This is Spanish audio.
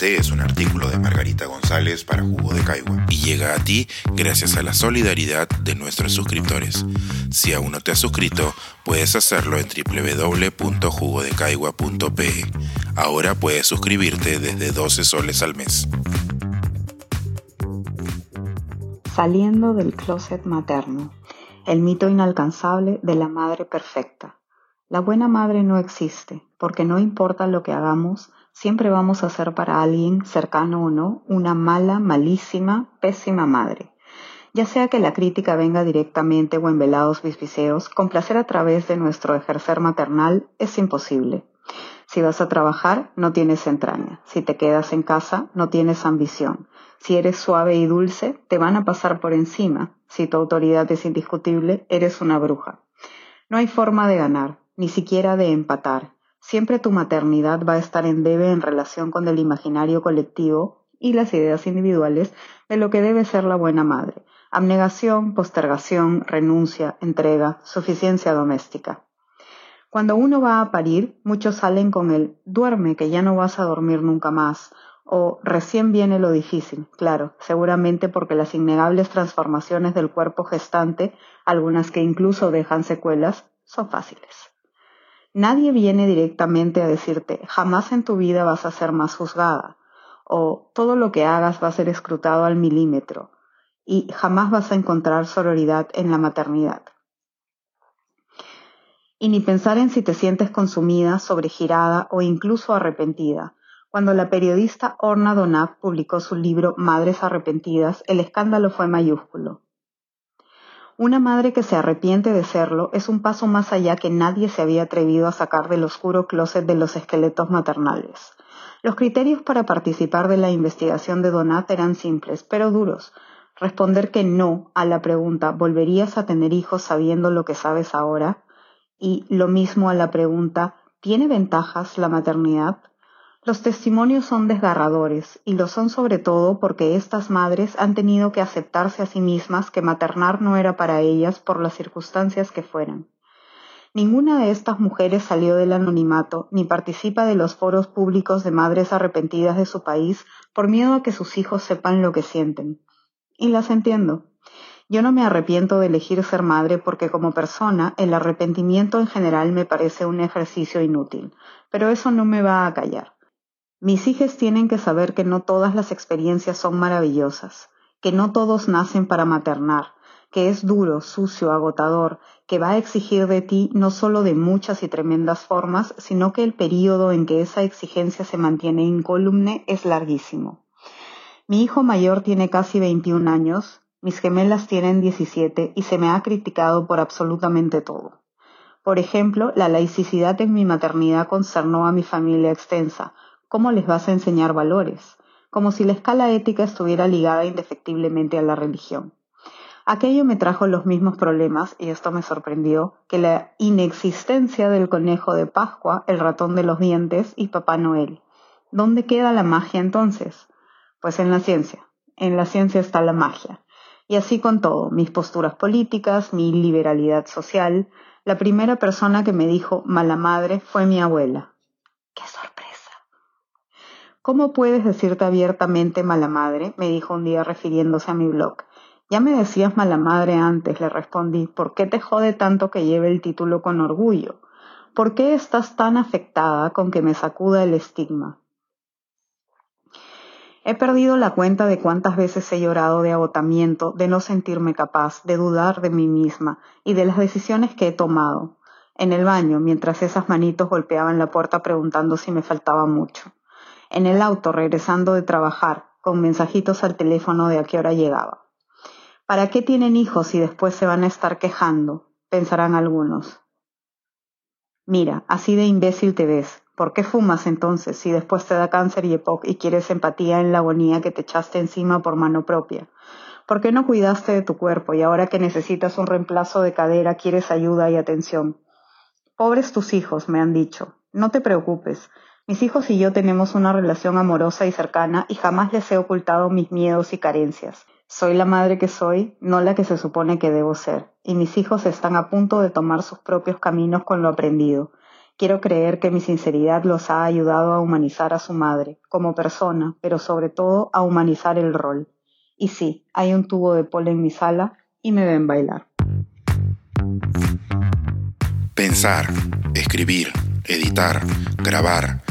Este es un artículo de Margarita González para Jugo de Caigua y llega a ti gracias a la solidaridad de nuestros suscriptores. Si aún no te has suscrito, puedes hacerlo en www.jugodecaigua.pe. Ahora puedes suscribirte desde 12 soles al mes. Saliendo del closet materno, el mito inalcanzable de la madre perfecta. La buena madre no existe, porque no importa lo que hagamos, siempre vamos a ser para alguien, cercano o no, una mala, malísima, pésima madre. Ya sea que la crítica venga directamente o en velados bisbiseos, complacer a través de nuestro ejercer maternal es imposible. Si vas a trabajar, no tienes entraña. Si te quedas en casa, no tienes ambición. Si eres suave y dulce, te van a pasar por encima. Si tu autoridad es indiscutible, eres una bruja. No hay forma de ganar, ni siquiera de empatar. Siempre tu maternidad va a estar en debe en relación con el imaginario colectivo y las ideas individuales de lo que debe ser la buena madre. Abnegación, postergación, renuncia, entrega, suficiencia doméstica. Cuando uno va a parir, muchos salen con el duerme que ya no vas a dormir nunca más o recién viene lo difícil, claro, seguramente porque las innegables transformaciones del cuerpo gestante, algunas que incluso dejan secuelas, son fáciles. Nadie viene directamente a decirte, jamás en tu vida vas a ser más juzgada, o todo lo que hagas va a ser escrutado al milímetro, y jamás vas a encontrar sororidad en la maternidad. Y ni pensar en si te sientes consumida, sobregirada o incluso arrepentida. Cuando la periodista Orna Donat publicó su libro Madres Arrepentidas, el escándalo fue mayúsculo. Una madre que se arrepiente de serlo es un paso más allá que nadie se había atrevido a sacar del oscuro closet de los esqueletos maternales. Los criterios para participar de la investigación de Donat eran simples, pero duros. Responder que no a la pregunta ¿volverías a tener hijos sabiendo lo que sabes ahora? Y lo mismo a la pregunta ¿tiene ventajas la maternidad? Los testimonios son desgarradores y lo son sobre todo porque estas madres han tenido que aceptarse a sí mismas que maternar no era para ellas por las circunstancias que fueran. Ninguna de estas mujeres salió del anonimato ni participa de los foros públicos de madres arrepentidas de su país por miedo a que sus hijos sepan lo que sienten. Y las entiendo. Yo no me arrepiento de elegir ser madre porque como persona el arrepentimiento en general me parece un ejercicio inútil, pero eso no me va a callar. Mis hijas tienen que saber que no todas las experiencias son maravillosas, que no todos nacen para maternar, que es duro, sucio, agotador, que va a exigir de ti no solo de muchas y tremendas formas, sino que el período en que esa exigencia se mantiene incólume es larguísimo. Mi hijo mayor tiene casi 21 años, mis gemelas tienen 17 y se me ha criticado por absolutamente todo. Por ejemplo, la laicidad en mi maternidad concernó a mi familia extensa, ¿Cómo les vas a enseñar valores? Como si la escala ética estuviera ligada indefectiblemente a la religión. Aquello me trajo los mismos problemas, y esto me sorprendió, que la inexistencia del conejo de Pascua, el ratón de los dientes y Papá Noel. ¿Dónde queda la magia entonces? Pues en la ciencia. En la ciencia está la magia. Y así con todo, mis posturas políticas, mi liberalidad social. La primera persona que me dijo mala madre fue mi abuela. ¡Qué sorpresa! ¿Cómo puedes decirte abiertamente mala madre? me dijo un día refiriéndose a mi blog. Ya me decías mala madre antes, le respondí. ¿Por qué te jode tanto que lleve el título con orgullo? ¿Por qué estás tan afectada con que me sacuda el estigma? He perdido la cuenta de cuántas veces he llorado de agotamiento, de no sentirme capaz, de dudar de mí misma y de las decisiones que he tomado. En el baño, mientras esas manitos golpeaban la puerta preguntando si me faltaba mucho en el auto regresando de trabajar, con mensajitos al teléfono de a qué hora llegaba. ¿Para qué tienen hijos y después se van a estar quejando? pensarán algunos. Mira, así de imbécil te ves. ¿Por qué fumas entonces si después te da cáncer y EPOC y quieres empatía en la agonía que te echaste encima por mano propia? ¿Por qué no cuidaste de tu cuerpo y ahora que necesitas un reemplazo de cadera quieres ayuda y atención? Pobres tus hijos, me han dicho. No te preocupes. Mis hijos y yo tenemos una relación amorosa y cercana y jamás les he ocultado mis miedos y carencias. Soy la madre que soy, no la que se supone que debo ser, y mis hijos están a punto de tomar sus propios caminos con lo aprendido. Quiero creer que mi sinceridad los ha ayudado a humanizar a su madre, como persona, pero sobre todo a humanizar el rol. Y sí, hay un tubo de polo en mi sala y me ven bailar. Pensar, escribir, editar, grabar,